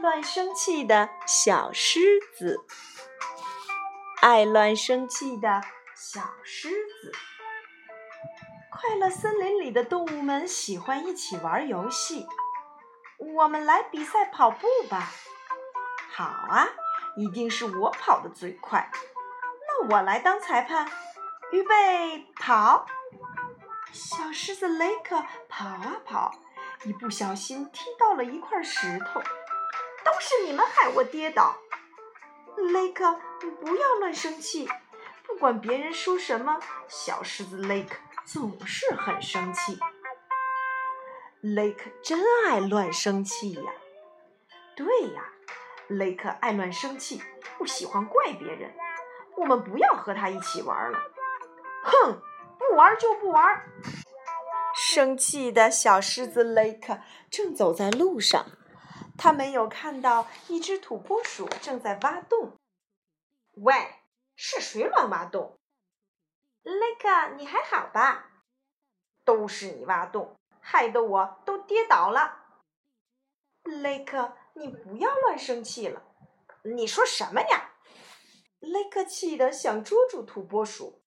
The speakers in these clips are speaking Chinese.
乱生气的小狮子，爱乱生气的小狮子。快乐森林里的动物们喜欢一起玩游戏。我们来比赛跑步吧。好啊，一定是我跑得最快。那我来当裁判。预备，跑！小狮子雷克跑啊跑，一不小心踢到了一块石头。都是你们害我跌倒，雷克，你不要乱生气。不管别人说什么，小狮子雷克总是很生气。雷克真爱乱生气呀！对呀，雷克爱乱生气，不喜欢怪别人。我们不要和他一起玩了。哼，不玩就不玩。生气的小狮子雷克正走在路上。他没有看到一只土拨鼠正在挖洞。喂，是谁乱挖洞？雷克，你还好吧？都是你挖洞，害得我都跌倒了。雷克，你不要乱生气了。你说什么呀？雷克气得想捉住土拨鼠，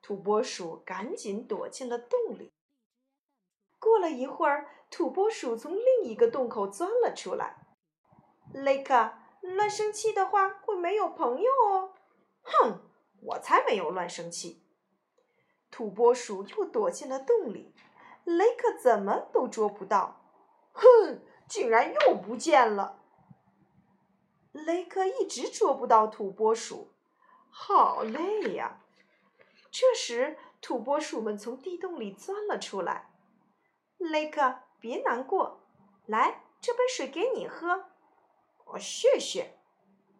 土拨鼠赶紧躲进了洞里。过了一会儿，土拨鼠从另一个洞口钻了出来。雷克，乱生气的话会没有朋友哦。哼，我才没有乱生气。土拨鼠又躲进了洞里，雷克怎么都捉不到。哼，竟然又不见了。雷克一直捉不到土拨鼠，好累呀。这时，土拨鼠们从地洞里钻了出来。雷克，别难过，来，这杯水给你喝。哦，谢谢，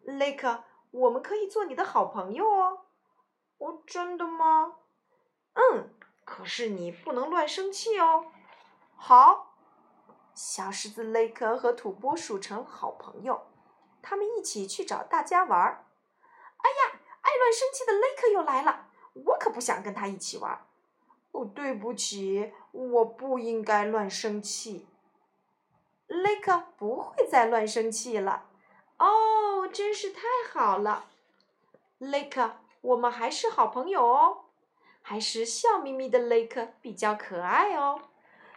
雷克，我们可以做你的好朋友哦。哦，真的吗？嗯，可是你不能乱生气哦。好，小狮子雷克和土拨鼠成好朋友，他们一起去找大家玩儿。哎呀，爱乱生气的雷克又来了，我可不想跟他一起玩。对不起，我不应该乱生气。雷克不会再乱生气了。哦，真是太好了，雷克，我们还是好朋友哦，还是笑眯眯的雷克比较可爱哦。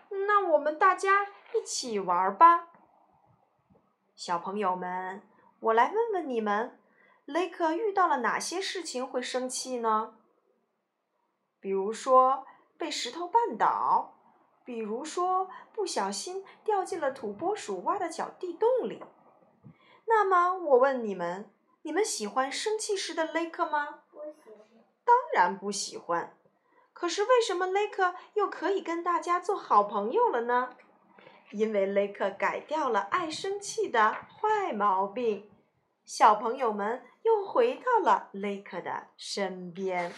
那我们大家一起玩吧，小朋友们，我来问问你们，雷克遇到了哪些事情会生气呢？比如说。被石头绊倒，比如说不小心掉进了土拨鼠挖的小地洞里。那么我问你们，你们喜欢生气时的雷克吗？不喜欢。当然不喜欢。可是为什么雷克又可以跟大家做好朋友了呢？因为雷克改掉了爱生气的坏毛病。小朋友们又回到了雷克的身边。